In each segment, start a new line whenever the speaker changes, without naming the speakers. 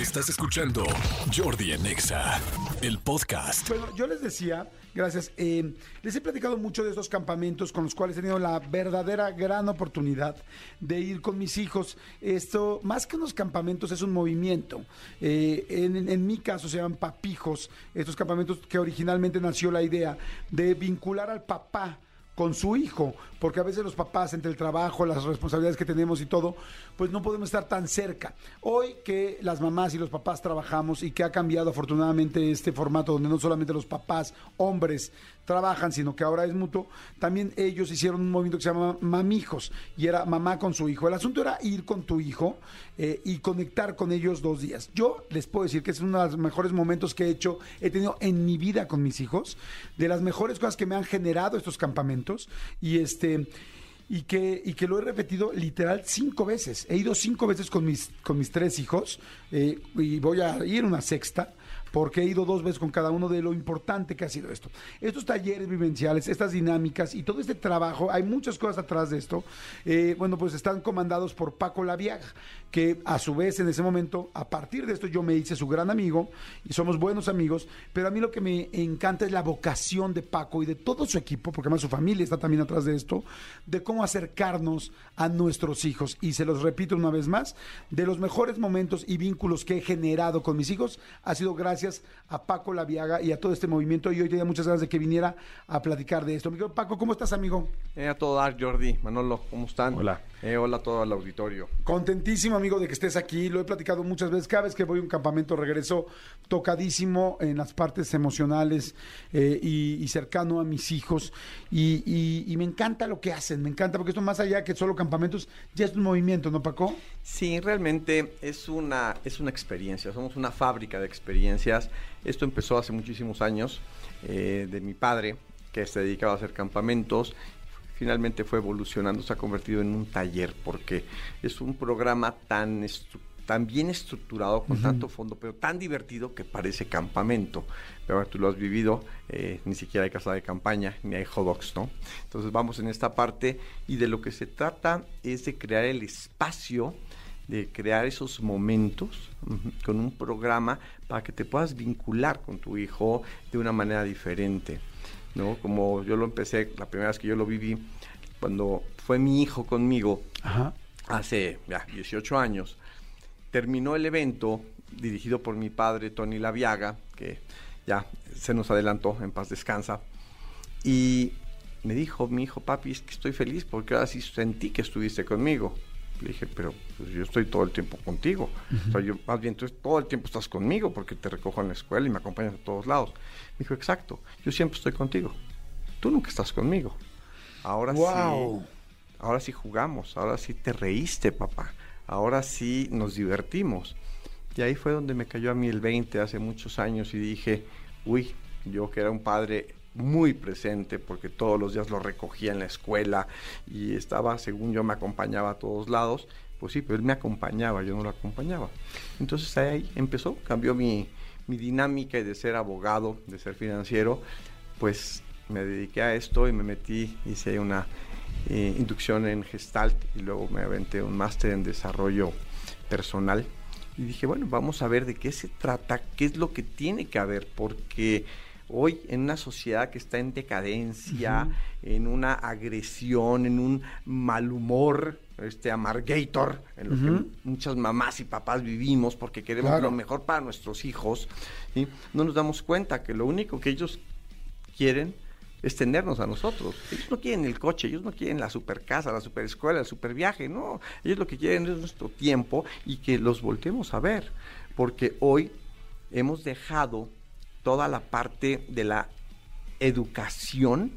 Estás escuchando Jordi en Exa, el podcast.
Bueno, yo les decía, gracias, eh, les he platicado mucho de estos campamentos con los cuales he tenido la verdadera gran oportunidad de ir con mis hijos. Esto, más que unos campamentos, es un movimiento. Eh, en, en mi caso se llaman papijos, estos campamentos que originalmente nació la idea de vincular al papá con su hijo, porque a veces los papás, entre el trabajo, las responsabilidades que tenemos y todo, pues no podemos estar tan cerca. Hoy que las mamás y los papás trabajamos y que ha cambiado afortunadamente este formato donde no solamente los papás, hombres, trabajan, sino que ahora es mutuo, también ellos hicieron un movimiento que se llama Mamijos y era mamá con su hijo. El asunto era ir con tu hijo eh, y conectar con ellos dos días. Yo les puedo decir que es uno de los mejores momentos que he hecho, he tenido en mi vida con mis hijos, de las mejores cosas que me han generado estos campamentos y este y que, y que lo he repetido literal cinco veces. He ido cinco veces con mis, con mis tres hijos eh, y voy a ir una sexta porque he ido dos veces con cada uno de lo importante que ha sido esto. Estos talleres vivenciales, estas dinámicas y todo este trabajo, hay muchas cosas atrás de esto. Eh, bueno, pues están comandados por Paco Laviaga, que a su vez en ese momento, a partir de esto yo me hice su gran amigo y somos buenos amigos, pero a mí lo que me encanta es la vocación de Paco y de todo su equipo, porque además su familia está también atrás de esto, de cómo acercarnos a nuestros hijos. Y se los repito una vez más, de los mejores momentos y vínculos que he generado con mis hijos ha sido gracias a Paco Laviaga y a todo este movimiento. Y hoy tenía muchas ganas de que viniera a platicar de esto. Amigo Paco, ¿cómo estás, amigo?
Eh, a todo dar, Jordi, Manolo, ¿cómo están?
Hola.
Eh, hola a todo el auditorio.
Contentísimo, amigo, de que estés aquí. Lo he platicado muchas veces. Cada vez que voy a un campamento regreso tocadísimo en las partes emocionales eh, y, y cercano a mis hijos. Y, y- y me encanta lo que hacen. Me encanta porque esto más allá que solo campamentos, ya es un movimiento, ¿no, Paco?
Sí, realmente es una, es una experiencia, somos una fábrica de experiencias. Esto empezó hace muchísimos años eh, de mi padre, que se dedicaba a hacer campamentos. Finalmente fue evolucionando, se ha convertido en un taller, porque es un programa tan, tan bien estructurado, con tanto fondo, pero tan divertido que parece campamento. Pero tú lo has vivido, eh, ni siquiera hay casa de campaña, ni hay hot dogs, ¿no? Entonces vamos en esta parte y de lo que se trata es de crear el espacio de crear esos momentos con un programa para que te puedas vincular con tu hijo de una manera diferente, ¿no? Como yo lo empecé, la primera vez que yo lo viví, cuando fue mi hijo conmigo,
Ajá.
hace ya 18 años, terminó el evento dirigido por mi padre Tony Laviaga, que ya se nos adelantó, en paz descansa, y me dijo mi hijo, papi, es que estoy feliz porque ahora sí sentí que estuviste conmigo. Le dije, pero pues, yo estoy todo el tiempo contigo. O sea, yo, más bien, tú todo el tiempo estás conmigo porque te recojo en la escuela y me acompañas a todos lados. Me dijo, exacto, yo siempre estoy contigo. Tú nunca estás conmigo. Ahora
Wow.
sí, ahora sí jugamos, ahora sí te reíste, papá. Ahora sí nos divertimos. Y ahí fue donde me cayó a mí el 20 hace muchos años y dije, uy, yo que era un padre muy presente porque todos los días lo recogía en la escuela y estaba, según yo, me acompañaba a todos lados. Pues sí, pero él me acompañaba, yo no lo acompañaba. Entonces ahí empezó, cambió mi, mi dinámica de ser abogado, de ser financiero, pues me dediqué a esto y me metí, hice una eh, inducción en Gestalt y luego me aventé un máster en desarrollo personal. Y dije, bueno, vamos a ver de qué se trata, qué es lo que tiene que haber, porque hoy en una sociedad que está en decadencia, en una agresión, en un mal humor, este amargator, en lo que muchas mamás y papás vivimos porque queremos
Claro.
lo mejor para nuestros hijos, ¿sí? no nos damos cuenta que lo único que ellos quieren es tenernos a nosotros. Ellos no quieren el coche, ellos no quieren la super casa, la super escuela, el super viaje, no. Ellos lo que quieren es nuestro tiempo y que los volteemos a ver. Porque hoy hemos dejado toda la parte de la educación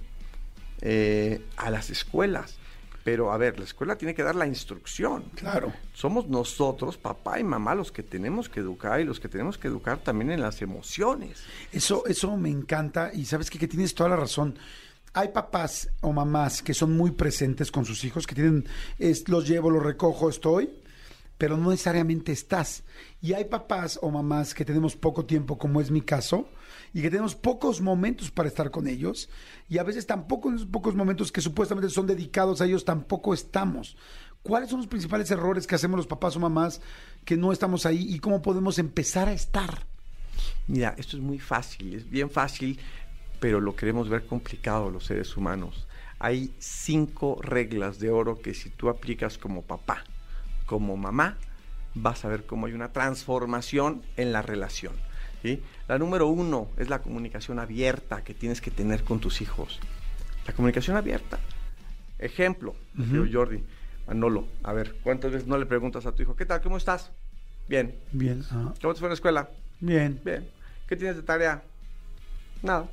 eh, a las escuelas. Pero a ver, la escuela tiene que dar la instrucción.
Claro.
Somos nosotros, papá y mamá, los que tenemos que educar y los que tenemos que educar también en las emociones.
Eso, eso me encanta y sabes qué? que tienes toda la razón. Hay papás o mamás que son muy presentes con sus hijos, que tienen, es, los llevo, los recojo, estoy, pero no necesariamente estás. Y hay papás o mamás que tenemos poco tiempo, como es mi caso, y que tenemos pocos momentos para estar con ellos, y a veces tampoco en esos pocos momentos que supuestamente son dedicados a ellos, tampoco estamos. ¿Cuáles son los principales errores que hacemos los papás o mamás que no estamos ahí y cómo podemos empezar a estar?
Mira, esto es muy fácil, es bien fácil, pero lo queremos ver complicado los seres humanos. Hay cinco reglas de oro que si tú aplicas como papá, como mamá, vas a ver cómo hay una transformación en la relación. ¿sí? La número uno es la comunicación abierta que tienes que tener con tus hijos. La comunicación abierta. Ejemplo, uh Jordi, Manolo, a ver, ¿cuántas veces no le preguntas a tu hijo, ¿qué tal? ¿Cómo estás? Bien.
Bien.
¿Cómo te fue en la escuela?
Bien.
Bien. ¿Qué tienes de tarea? Nada.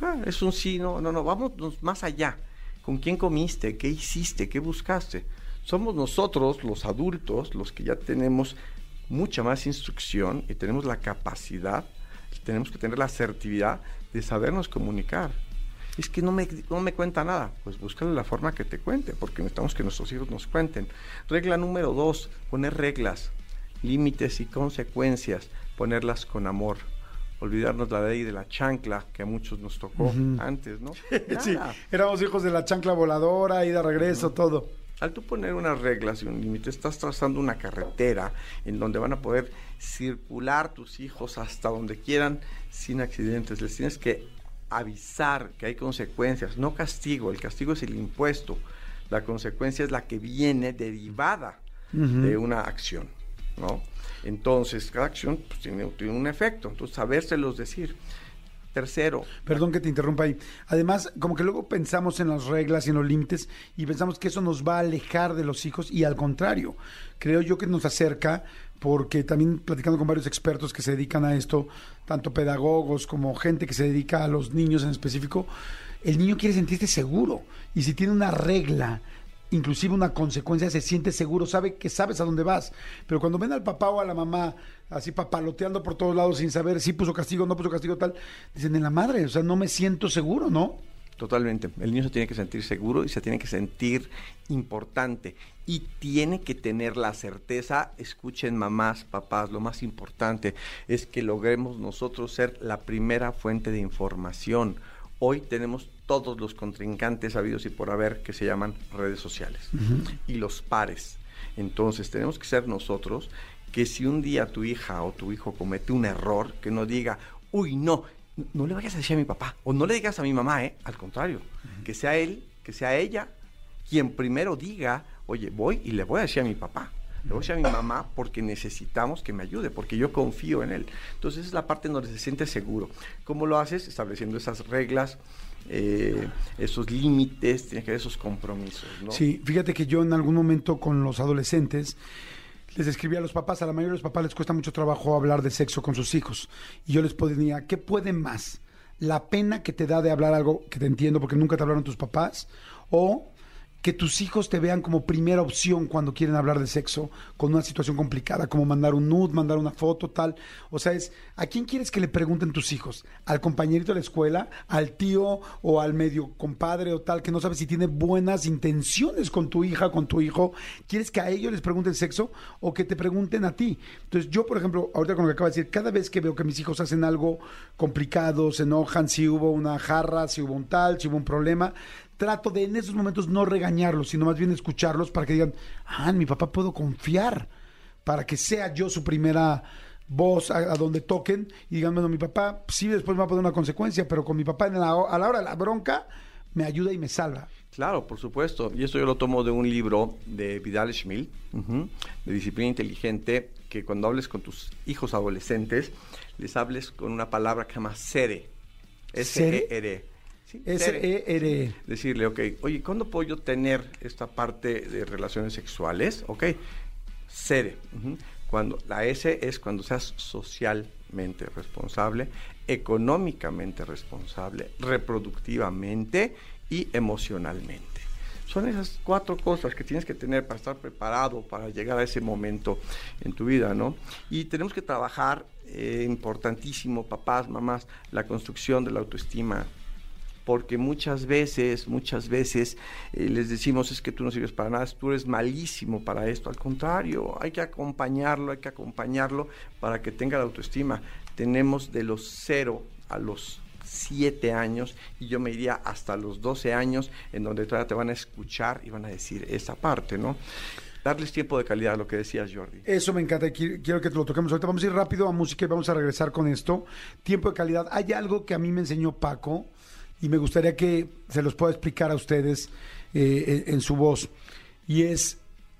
Ah, es un sí, no, no, no, vamos más allá. ¿Con quién comiste? ¿Qué hiciste? ¿Qué buscaste? Somos nosotros, los adultos, los que ya tenemos mucha más instrucción y tenemos la capacidad, tenemos que tener la asertividad de sabernos comunicar. Es que no me, no me cuenta nada. Pues búscale la forma que te cuente, porque necesitamos que nuestros hijos nos cuenten. Regla número dos, poner reglas, límites y consecuencias, ponerlas con amor olvidarnos la ley de la chancla que a muchos nos tocó antes, ¿no?
sí, éramos hijos de la chancla voladora, ida, regreso, todo.
Al tú poner unas reglas y un límite, estás trazando una carretera en donde van a poder circular tus hijos hasta donde quieran sin accidentes. Les tienes que avisar que hay consecuencias, no castigo. El castigo es el impuesto. La consecuencia es la que viene derivada de una acción, ¿no? Entonces, cada acción pues, tiene, un efecto, entonces sabérselos decir. Tercero.
Perdón que te interrumpa ahí. Además, como que luego pensamos en las reglas y en los límites y pensamos que eso nos va a alejar de los hijos y al contrario, creo yo que nos acerca porque también platicando con varios expertos que se dedican a esto, tanto pedagogos como gente que se dedica a los niños en específico, el niño quiere sentirse seguro y si tiene una regla inclusive una consecuencia, se siente seguro, sabe que sabes a dónde vas. Pero cuando ven al papá o a la mamá así papaloteando por todos lados sin saber si puso castigo, no puso castigo, tal, dicen en la madre, o sea, no me siento seguro, ¿no?
Totalmente. El niño se tiene que sentir seguro y se tiene que sentir importante. Y tiene que tener la certeza, escuchen mamás, papás, lo más importante es que logremos nosotros ser la primera fuente de información. Hoy tenemos todos los contrincantes habidos y por haber que se llaman redes sociales y los pares. Entonces tenemos que ser nosotros que si un día tu hija o tu hijo comete un error, que no diga, uy, no, no le vayas a decir a mi papá o no le digas a mi mamá, ¿eh? al contrario, que sea él, que sea ella quien primero diga, oye, voy y le voy a decir a mi papá. Le voy a decir a mi mamá porque necesitamos que me ayude, porque yo confío en él. Entonces es la parte donde se siente seguro. ¿Cómo lo haces? Estableciendo esas reglas, eh, esos límites, tiene que haber esos compromisos.
Sí, fíjate que yo en algún momento con los adolescentes les escribía a los papás, a la mayoría de los papás les cuesta mucho trabajo hablar de sexo con sus hijos. Y yo les ponía, ¿qué pueden más? ¿La pena que te da de hablar algo que te entiendo porque nunca te hablaron tus papás? ¿O que tus hijos te vean como primera opción cuando quieren hablar de sexo con una situación complicada, como mandar un nude, mandar una foto, tal. O sea, es, ¿a quién quieres que le pregunten tus hijos? ¿Al compañerito de la escuela? ¿Al tío o al medio compadre o tal que no sabes si tiene buenas intenciones con tu hija, con tu hijo? ¿Quieres que a ellos les pregunten sexo o que te pregunten a ti? Entonces, yo, por ejemplo, ahorita con lo que acabo de decir, cada vez que veo que mis hijos hacen algo complicado, se enojan, si hubo una jarra, si hubo un tal, si hubo un problema, trato de en esos momentos no regañarlos, sino más bien escucharlos para que digan, ah, mi papá puedo confiar, para que sea yo su primera voz a, donde toquen y digan, bueno, mi papá sí después me va a poner una consecuencia, pero con mi papá en la, a la hora de la bronca me ayuda y me salva.
Claro, por supuesto. Y esto yo lo tomo de un libro de Vidal Schmil, de disciplina inteligente, que cuando hables con tus hijos adolescentes, les hables con una palabra que se llama sere. S-E-R.
S-E-R.
Decirle, ok, oye, ¿cuándo puedo yo tener esta parte de relaciones sexuales? Ok, sere. Cuando, la S es cuando seas socialmente responsable, económicamente responsable, reproductivamente y emocionalmente. Son esas cuatro cosas que tienes que tener para estar preparado para llegar a ese momento en tu vida, ¿no? Y tenemos que trabajar, eh, importantísimo, papás, mamás, la construcción de la autoestima porque muchas veces, muchas veces eh, les decimos es que tú no sirves para nada, tú eres malísimo para esto. Al contrario, hay que acompañarlo, hay que acompañarlo para que tenga la autoestima. Tenemos de los cero a los 7 años y yo me iría hasta los 12 años en donde todavía te van a escuchar y van a decir esa parte, ¿no? Darles tiempo de calidad, lo que decías, Jordi.
Eso me encanta, qui- quiero que te lo toquemos ahorita. Vamos a ir rápido a música y vamos a regresar con esto. Tiempo de calidad. Hay algo que a mí me enseñó Paco y me gustaría que se los pueda explicar a ustedes eh, en, en su voz. Y es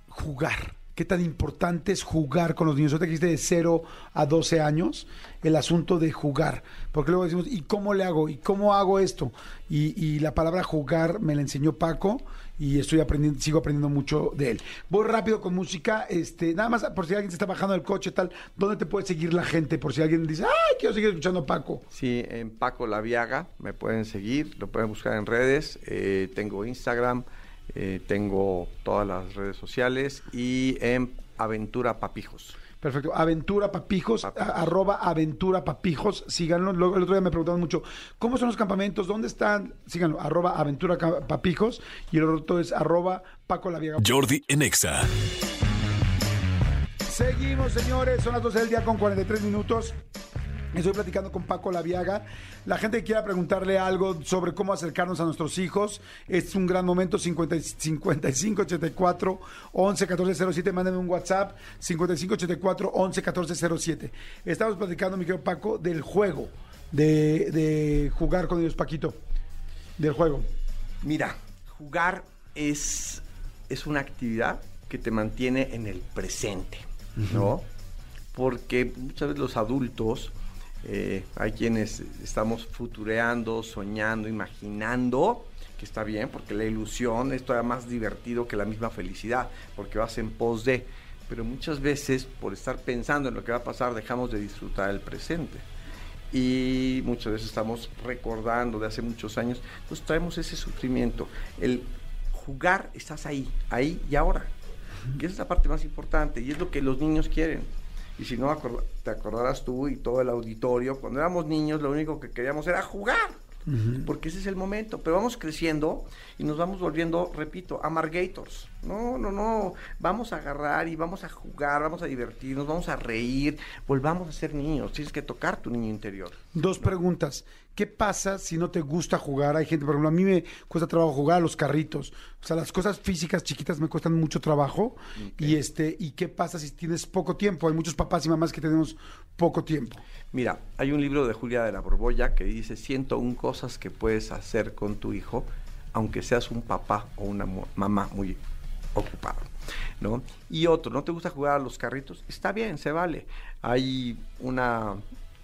jugar. ¿Qué tan importante es jugar con los niños? Ahorita que dijiste de 0 a 12 años, el asunto de jugar. Porque luego decimos, ¿y cómo le hago? ¿Y cómo hago esto? Y, y la palabra jugar me la enseñó Paco y estoy aprendiendo, sigo aprendiendo mucho de él. Voy rápido con música, este, nada más por si alguien se está bajando del coche, tal, ¿dónde te puede seguir la gente? Por si alguien dice, ay, quiero seguir escuchando a Paco.
Sí, en Paco Laviaga me pueden seguir, lo pueden buscar en redes. eh, tengo Instagram, eh, tengo todas las redes sociales y en Aventura Papijos.
Perfecto. Aventura Papijos, a- arroba Aventura Papijos, síganlo. Luego, el otro día me preguntaban mucho, ¿cómo son los campamentos? ¿Dónde están? Síganlo, arroba Aventura Papijos y el otro es arroba Paco Laviega.
Jordi en Exa.
Seguimos, señores. Son las 12 del día con 43 minutos. Estoy platicando con Paco Laviaga. La gente que quiera preguntarle algo sobre cómo acercarnos a nuestros hijos, es un gran momento. 50 55 84 11 14 07. Mándenme un WhatsApp. 55 84 11 14 07. Estamos platicando, mi querido Paco, del juego, de, de jugar con ellos, Paquito. Del juego.
Mira, jugar es, es una actividad que te mantiene en el presente, ¿no? Porque muchas veces los adultos, eh, hay quienes estamos futureando, soñando, imaginando, que está bien, porque la ilusión es todavía más divertido que la misma felicidad, porque vas en pos de, pero muchas veces por estar pensando en lo que va a pasar dejamos de disfrutar el presente y muchas veces estamos recordando de hace muchos años, entonces traemos ese sufrimiento. El jugar, estás ahí, ahí y ahora. Que es la parte más importante y es lo que los niños quieren. Y si no, te acordarás tú y todo el auditorio, cuando éramos niños lo único que queríamos era jugar. Porque ese es el momento, pero vamos creciendo y nos vamos volviendo, repito, amargators. No, no, no, vamos a agarrar y vamos a jugar, vamos a divertirnos, vamos a reír, volvamos a ser niños, tienes que tocar tu niño interior.
Dos preguntas. ¿Qué pasa si no te gusta jugar? Hay gente, por ejemplo, a mí me cuesta trabajo jugar a los carritos. O sea, las cosas físicas chiquitas me cuestan mucho trabajo. Y este, ¿y qué pasa si tienes poco tiempo? Hay muchos papás y mamás que tenemos poco tiempo.
Mira, hay un libro de Julia de la Borbolla que dice 101 cosas que puedes hacer con tu hijo, aunque seas un papá o una mamá muy ocupado, ¿no? Y otro, ¿no te gusta jugar a los carritos? Está bien, se vale. Hay una,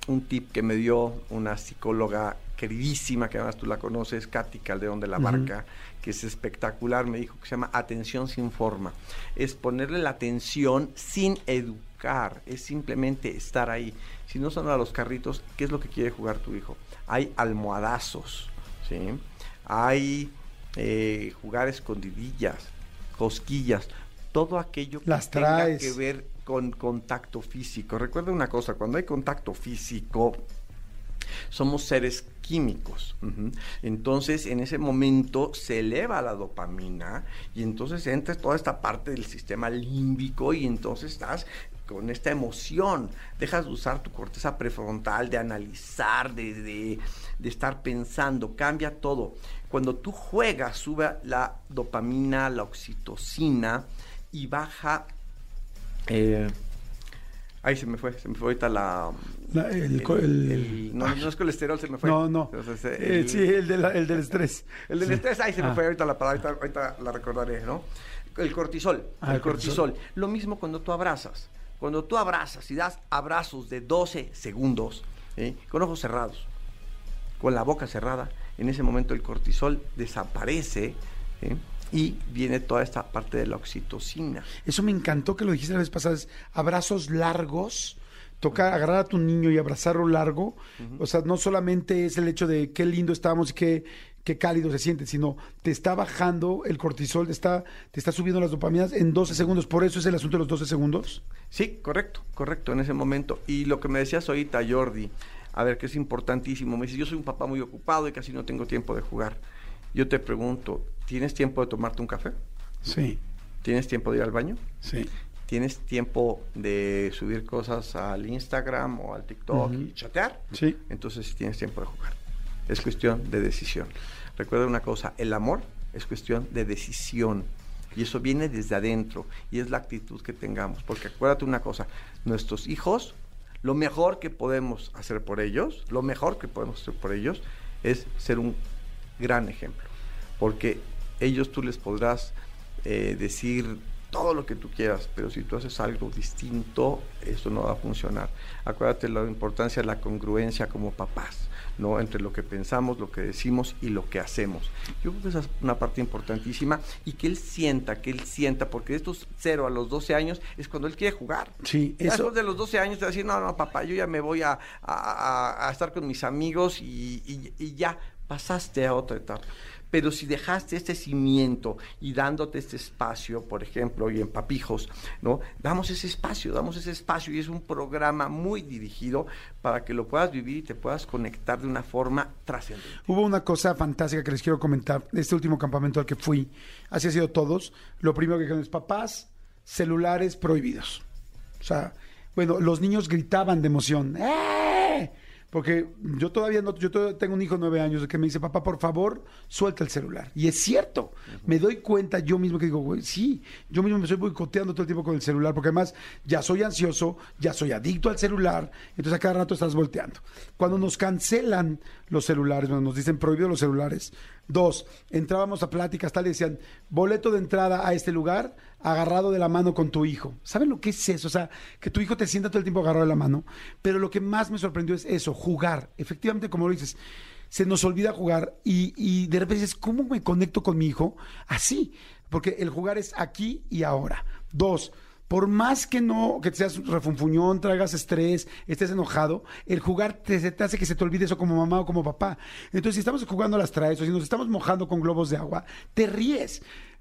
un tip que me dio una psicóloga queridísima, que además tú la conoces, Katy Calderón de la Barca, que es espectacular, me dijo que se llama atención sin forma. Es ponerle la atención sin educar, es simplemente estar ahí. Si no son a los carritos, ¿qué es lo que quiere jugar tu hijo? Hay almohadazos, ¿sí? Hay eh, jugar escondidillas, cosquillas, todo aquello que
Las
tenga
traes.
que ver con contacto físico. Recuerda una cosa, cuando hay contacto físico, somos seres químicos. Entonces, en ese momento se eleva la dopamina y entonces entra toda esta parte del sistema límbico y entonces estás con esta emoción. Dejas de usar tu corteza prefrontal, de analizar, de, de- de estar pensando, cambia todo. Cuando tú juegas, sube la dopamina, la oxitocina y baja... eh, Ahí se me fue, se me fue ahorita la...
La- el co- el-
no, no es colesterol, se me fue.
No, no.
Entonces,
Eh,
el,
sí, el, de la- el del estrés.
el del
Sí.
estrés, ahí se me
Ah.
fue ahorita la palabra, ahorita, ahorita la recordaré, ¿no? El cortisol,
Ah,
el
el cortisol.
cortisol. Lo mismo cuando tú abrazas. Cuando tú abrazas y das abrazos de 12 segundos, ¿eh? con ojos cerrados, con la boca cerrada, en ese momento el cortisol desaparece ¿eh? y viene toda esta parte de la oxitocina.
Eso me encantó que lo dijiste la vez pasada, es abrazos largos, tocar, agarrar a tu niño y abrazarlo largo. O sea, no solamente es el hecho de qué lindo estamos y qué, qué cálido se siente, sino te está bajando el cortisol, te está, te está subiendo las dopaminas en 12 segundos. Por eso es el asunto de los 12 segundos.
Sí, correcto, correcto, en ese momento. Y lo que me decías ahorita, Jordi, a ver, que es importantísimo, me dice, yo soy un papá muy ocupado y casi no tengo tiempo de jugar. Yo te pregunto, ¿tienes tiempo de tomarte un café?
Sí,
¿Tienes tiempo de ir al baño?
sí.
¿Tienes tiempo de subir cosas al Instagram o al TikTok y chatear?
Sí.
Entonces sí tienes tiempo de jugar. Es cuestión de decisión. Recuerda una cosa, el amor es cuestión de decisión. Y eso viene desde adentro y es la actitud que tengamos. Porque acuérdate una cosa, nuestros hijos, lo mejor que podemos hacer por ellos, lo mejor que podemos hacer por ellos es ser un gran ejemplo. Porque ellos tú les podrás eh, decir todo lo que tú quieras, pero si tú haces algo distinto, eso no va a funcionar. Acuérdate la importancia de la congruencia como papás. ¿No? entre lo que pensamos, lo que decimos y lo que hacemos. Yo creo que esa es una parte importantísima y que él sienta, que él sienta, porque de estos 0 a los 12 años es cuando él quiere jugar.
Sí,
eso... Después de los 12 años te va a decir, no, no, papá, yo ya me voy a, a, estar con mis amigos y, y ya pasaste a otra etapa. Pero si dejaste este cimiento y dándote este espacio, por ejemplo, y en Papijos, ¿no? Damos ese espacio, damos ese espacio y es un programa muy dirigido para que lo puedas vivir y te puedas conectar de una forma trascendente.
Hubo una cosa fantástica que les quiero comentar. Este último campamento al que fui, así ha sido todos. Lo primero que dijeron es papás, celulares prohibidos. O sea, bueno, los niños gritaban de emoción. ¡Eh! Porque yo todavía no, yo todavía tengo un hijo de nueve años que me dice, papá, por favor, suelta el celular. Y es cierto, me doy cuenta yo mismo que digo, güey, sí, yo mismo me estoy boicoteando todo el tiempo con el celular, porque además ya soy ansioso, ya soy adicto al celular, entonces a cada rato estás volteando. Cuando nos cancelan los celulares, cuando nos dicen prohibido los celulares, dos, entrábamos a pláticas, tal, y decían, boleto de entrada a este lugar, agarrado de la mano con tu hijo. ¿Saben lo que es eso? O sea, que tu hijo te sienta todo el tiempo agarrado de la mano. Pero lo que más me sorprendió es eso, jugar. Efectivamente, como lo dices, se nos olvida jugar y, y de repente dices, ¿cómo me conecto con mi hijo? Así, porque el jugar es aquí y ahora. Dos, por más que no, que seas refunfuñón, traigas estrés, estés enojado, el jugar te, hace que se te olvide eso como mamá o como papá. Entonces, si estamos jugando a las traes o si nos estamos mojando con globos de agua, te ríes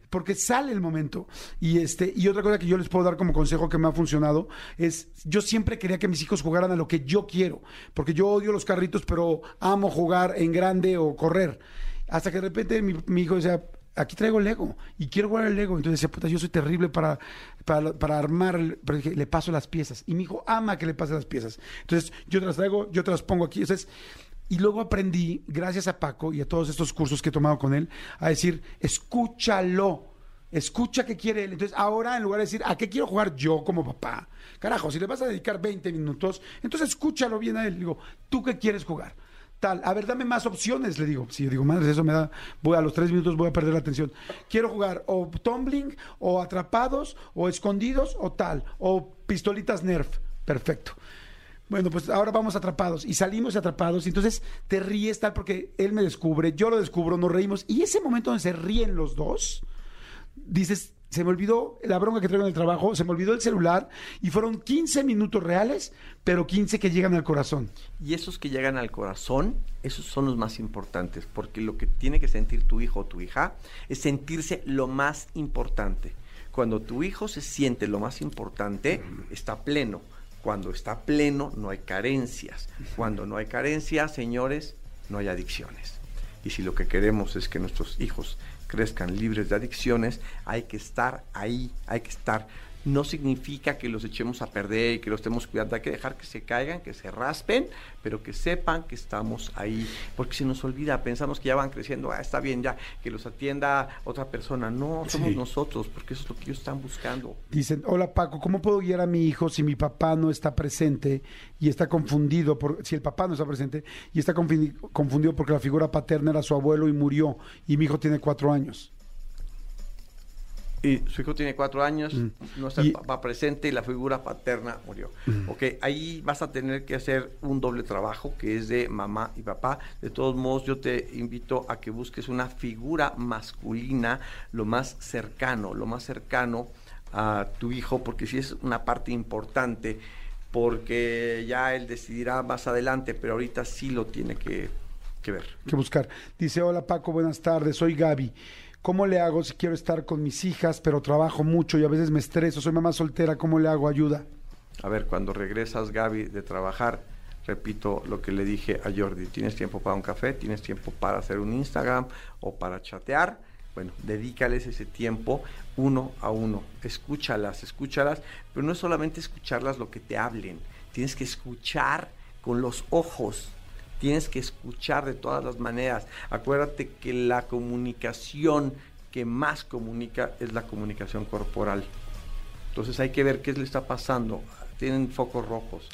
porque sale el momento. Y este, y otra cosa que yo les puedo dar como consejo que me ha funcionado es yo siempre quería que mis hijos jugaran a lo que yo quiero, porque yo odio los carritos, pero amo jugar en grande o correr. Hasta que de repente mi, hijo decía, aquí traigo Lego y quiero jugar el Lego. Entonces decía, puta, yo soy terrible para, para, armar, pero le paso las piezas. Y mi hijo ama que le pase las piezas. Entonces yo te las traigo, yo te las pongo aquí. Entonces, y luego aprendí, gracias a Paco y a todos estos cursos que he tomado con él, a decir, escúchalo. Escucha qué quiere él. Entonces, ahora en lugar de decir, ¿a qué quiero jugar yo como papá? Carajo, si le vas a dedicar 20 minutos, entonces escúchalo bien a él. Digo, ¿tú qué quieres jugar? Tal, a ver, dame más opciones, le digo. Si digo, madre, eso me da, voy a los tres minutos, voy a perder la atención. Quiero jugar o tumbling, o atrapados, o escondidos, o tal, o pistolitas Nerf. Perfecto. Bueno, pues ahora vamos atrapados y salimos atrapados y entonces te ríes tal porque él me descubre, yo lo descubro, nos reímos y ese momento donde se ríen los dos, dices, se me olvidó la bronca que traigo en el trabajo, se me olvidó el celular y fueron 15 minutos reales, pero 15 que llegan al corazón.
Y esos que llegan al corazón, esos son los más importantes, porque lo que tiene que sentir tu hijo o tu hija es sentirse lo más importante. Cuando tu hijo se siente lo más importante, está pleno cuando está pleno no hay carencias. Cuando no hay carencias, señores, no hay adicciones. Y si lo que queremos es que nuestros hijos crezcan libres de adicciones, hay que estar ahí, hay que estar no significa que los echemos a perder y que los estemos cuidando. Hay que dejar que se caigan, que se raspen, pero que sepan que estamos ahí. Porque se nos olvida, pensamos que ya van creciendo, ah, está bien ya, que los atienda otra persona. No, somos nosotros, porque eso es lo que ellos están buscando.
Dicen, hola Paco, ¿cómo puedo guiar a mi hijo si mi papá no está presente y está confundido, por, si el papá no está presente y está confundido porque la figura paterna era su abuelo y murió y mi hijo tiene cuatro años?
Y su hijo tiene cuatro años, mm. no está el papá presente y la figura paterna murió. Mm. Ok, ahí vas a tener que hacer un doble trabajo que es de mamá y papá. De todos modos, yo te invito a que busques una figura masculina lo más cercano, lo más cercano a tu hijo, porque si es una parte importante, porque ya él decidirá más adelante, pero ahorita sí lo tiene que, que ver.
Que buscar. Dice, hola Paco, buenas tardes, soy Gaby. ¿Cómo le hago si quiero estar con mis hijas, pero trabajo mucho y a veces me estreso? Soy mamá soltera, ¿cómo le hago ayuda?
A ver, cuando regresas, Gaby, de trabajar, repito lo que le dije a Jordi, ¿tienes tiempo para un café? ¿Tienes tiempo para hacer un Instagram o para chatear? Bueno, dedícales ese tiempo uno a uno, escúchalas, escúchalas, pero no es solamente escucharlas lo que te hablen, tienes que escuchar con los ojos, Tienes que escuchar de todas las maneras. Acuérdate que la comunicación que más comunica es la comunicación corporal. Entonces hay que ver qué le está pasando. Tienen focos rojos.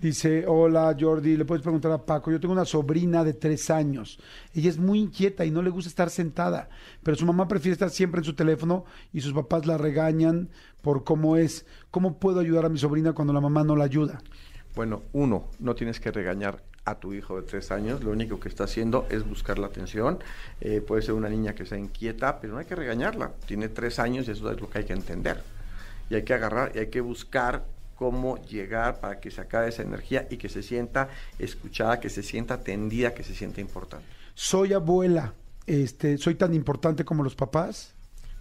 Dice, hola Jordi, le puedes preguntar a Paco, yo tengo una sobrina de tres años, ella es muy inquieta y no le gusta estar sentada, pero su mamá prefiere estar siempre en su teléfono y sus papás la regañan por cómo es. ¿Cómo puedo ayudar a mi sobrina cuando la mamá no la ayuda?
Bueno, uno, no tienes que regañar a tu hijo de tres años, lo único que está haciendo es buscar la atención. Eh, puede ser una niña que sea inquieta, pero no hay que regañarla. Tiene tres años y eso es lo que hay que entender. Y hay que agarrar y hay que buscar cómo llegar para que se acabe esa energía y que se sienta escuchada, que se sienta atendida, que se sienta importante.
Soy abuela, este, soy tan importante como los papás.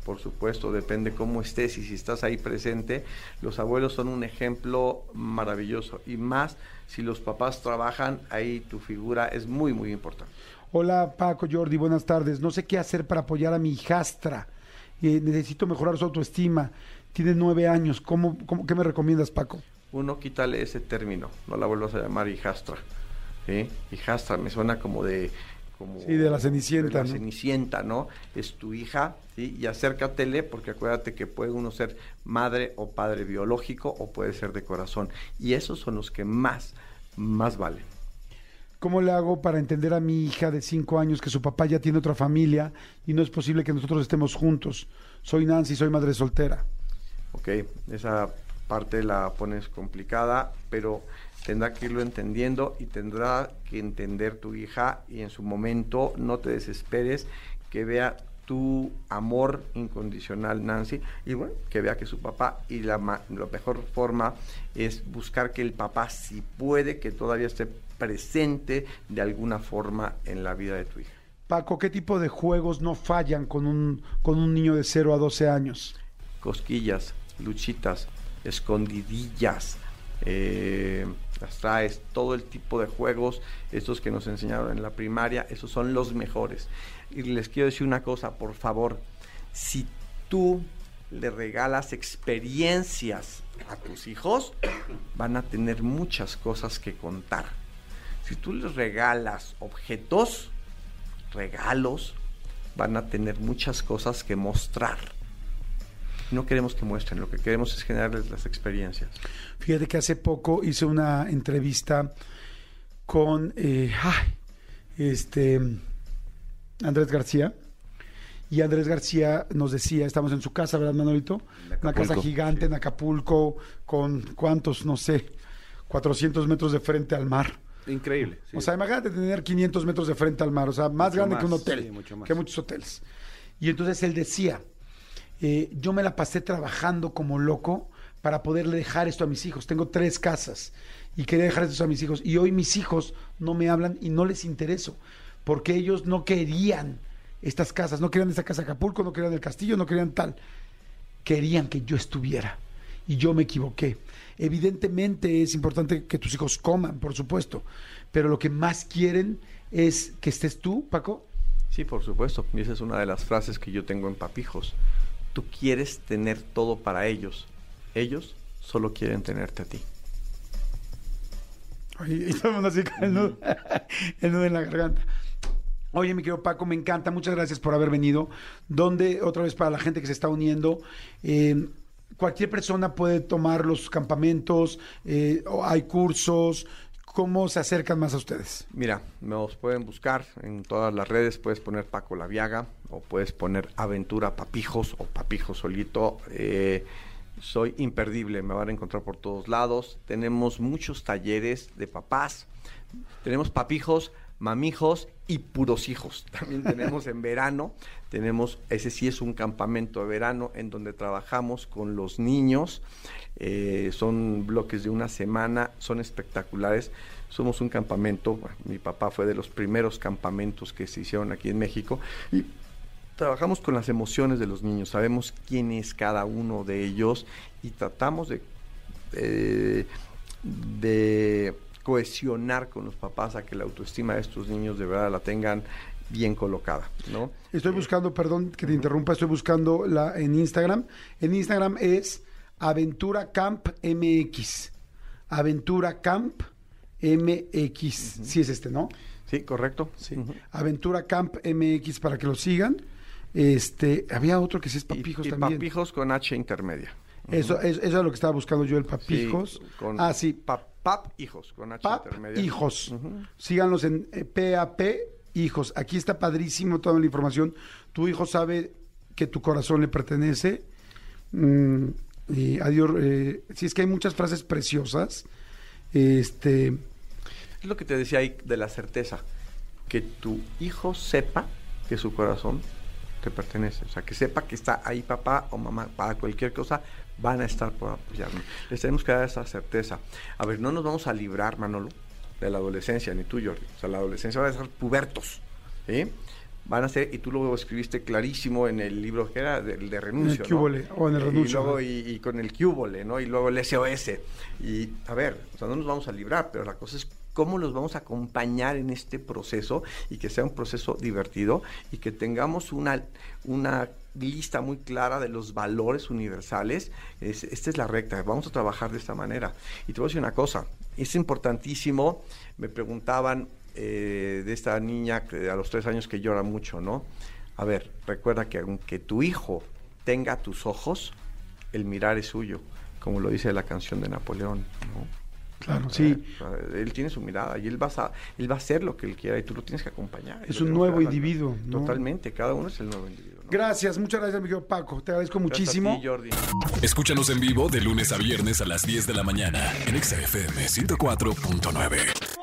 Por supuesto, depende cómo estés y si estás ahí presente. Los abuelos son un ejemplo maravilloso y más si los papás trabajan, ahí tu figura es muy, muy importante.
Hola Paco, Jordi, buenas tardes. No sé qué hacer para apoyar a mi hijastra. Eh, necesito mejorar su autoestima tiene nueve años. ¿Cómo, cómo, qué me recomiendas, Paco?
Uno, quítale ese término, no la vuelvas a llamar hijastra. ¿sí? Hijastra me suena como de... Como
sí, de la Cenicienta.
De la Cenicienta, ¿no? Es tu hija, ¿sí? Y acércatele, porque acuérdate que puede uno ser madre o padre biológico o puede ser de corazón. Y esos son los que más, más valen.
¿Cómo le hago para entender a mi hija de cinco años que su papá ya tiene otra familia y no es posible que nosotros estemos juntos? Soy Nancy, soy madre soltera.
¿ok? Esa parte la pones complicada, pero tendrá que irlo entendiendo y tendrá que entender tu hija y en su momento no te desesperes, que vea tu amor incondicional, Nancy, y bueno, que vea que su papá y la, la mejor forma es buscar que el papá, si puede, que todavía esté presente de alguna forma en la vida de tu hija.
Paco, ¿qué tipo de juegos no fallan con un, con un niño de 0 a 12 años?
cosquillas, luchitas, escondidillas, eh, las traes, todo el tipo de juegos, estos que nos enseñaron en la primaria, esos son los mejores. Y les quiero decir una cosa, por favor, si tú le regalas experiencias a tus hijos, van a tener muchas cosas que contar. Si tú les regalas objetos, regalos, van a tener muchas cosas que mostrar no queremos que muestren, lo que queremos es generarles las experiencias.
Fíjate que hace poco hice una entrevista con eh, este Andrés García. Y Andrés García nos decía, estamos en su casa, ¿verdad, Manolito? Una casa gigante en Acapulco, con cuántos, no sé, 400 metros de frente al mar.
Increíble.
O sea, imagínate tener 500 metros de frente al mar, o sea, más grande que un hotel, que muchos hoteles. Y entonces él decía, eh, yo me la pasé trabajando como loco para poderle dejar esto a mis hijos. Tengo tres casas y quería dejar esto a mis hijos. Y hoy mis hijos no me hablan y no les intereso, porque ellos no querían estas casas, no querían esa casa Acapulco, no querían el castillo, no querían tal. Querían que yo estuviera y yo me equivoqué. Evidentemente es importante que tus hijos coman, por supuesto, pero lo que más quieren es que estés tú, Paco.
Sí, por supuesto. Y esa es una de las frases que yo tengo en Papijos tú quieres tener todo para ellos. Ellos solo quieren tenerte a ti.
Oye, estamos así con el nudo, el nudo en la garganta. Oye, mi querido Paco, me encanta. Muchas gracias por haber venido. Donde, otra vez para la gente que se está uniendo, eh, cualquier persona puede tomar los campamentos, eh, hay cursos, ¿Cómo se acercan más a ustedes?
Mira, nos pueden buscar en todas las redes, puedes poner Paco La Viaga o puedes poner Aventura Papijos o Papijos solito. Eh, soy imperdible, me van a encontrar por todos lados. Tenemos muchos talleres de papás, tenemos papijos, mamijos y puros hijos. También tenemos en verano, tenemos, ese sí es un campamento de verano en donde trabajamos con los niños eh, son bloques de una semana, son espectaculares. Somos un campamento, mi papá fue de los primeros campamentos que se hicieron aquí en México y trabajamos con las emociones de los niños, sabemos quién es cada uno de ellos y tratamos de, eh, de cohesionar con los papás a que la autoestima de estos niños de verdad la tengan bien colocada, ¿no?
Estoy buscando, perdón que te interrumpa, estoy buscando la en Instagram. En Instagram es Aventura Camp MX. Aventura Camp MX. Sí es este, ¿no?
Sí, correcto.
Sí. Aventura Camp MX para que lo sigan. Este, había otro que sí es Papijos
y,
también.
Papijos con H intermedia.
Eso, eso, eso es lo que estaba buscando yo, el
Sí,
Papijos.
con
ah, sí,
Pap, Pap Hijos con H
Pap
intermedia.
Hijos.
Ujú.
Síganlos en eh, PAP Hijos. Aquí está padrísimo toda la información. Tu hijo sabe que tu corazón le pertenece. Mm, y adiós. eh, si es que hay muchas frases preciosas. Este,
Es lo que te decía ahí de la certeza. Que tu hijo sepa que su corazón te pertenece. O sea, que sepa que está ahí papá o mamá para cualquier cosa van a estar por apoyarnos. Les tenemos que dar esa certeza. A ver, no nos vamos a librar, Manolo, de la adolescencia, ni tú, Jordi. O sea, la adolescencia van a ser pubertos. ¿sí? Van a ser, y tú lo escribiste clarísimo en el libro que era del de renuncio.
En el
¿no?
Cúbole, o en el
Y
renuncio,
luego,
¿no?
y, y con el cúbole, ¿no? Y luego el SOS. Y a ver, o sea, no nos vamos a librar, pero la cosa es cómo los vamos a acompañar en este proceso y que sea un proceso divertido y que tengamos una, una lista muy clara de los valores universales. Es- esta es la recta, vamos a trabajar de esta manera. Y te voy a decir una cosa, es importantísimo, me preguntaban eh, de esta niña a los tres años que llora mucho, ¿no? A ver, recuerda que aunque tu hijo tenga tus ojos, el mirar es suyo, como lo dice la canción de Napoleón, ¿no?
Claro, sí.
O sea, Él tiene su mirada y él va, a, él va a hacer lo que él quiera y tú lo tienes que acompañar.
Es un nuevo individuo, ¿no?
Totalmente, cada uno es el nuevo individuo. ¿no?
Gracias, muchas gracias, mi querido Paco. Te agradezco
Gracias a
muchísimo.
ti, Jordi.
Escúchanos en vivo de lunes a viernes a las 10 de la mañana en Exa FM 104.9.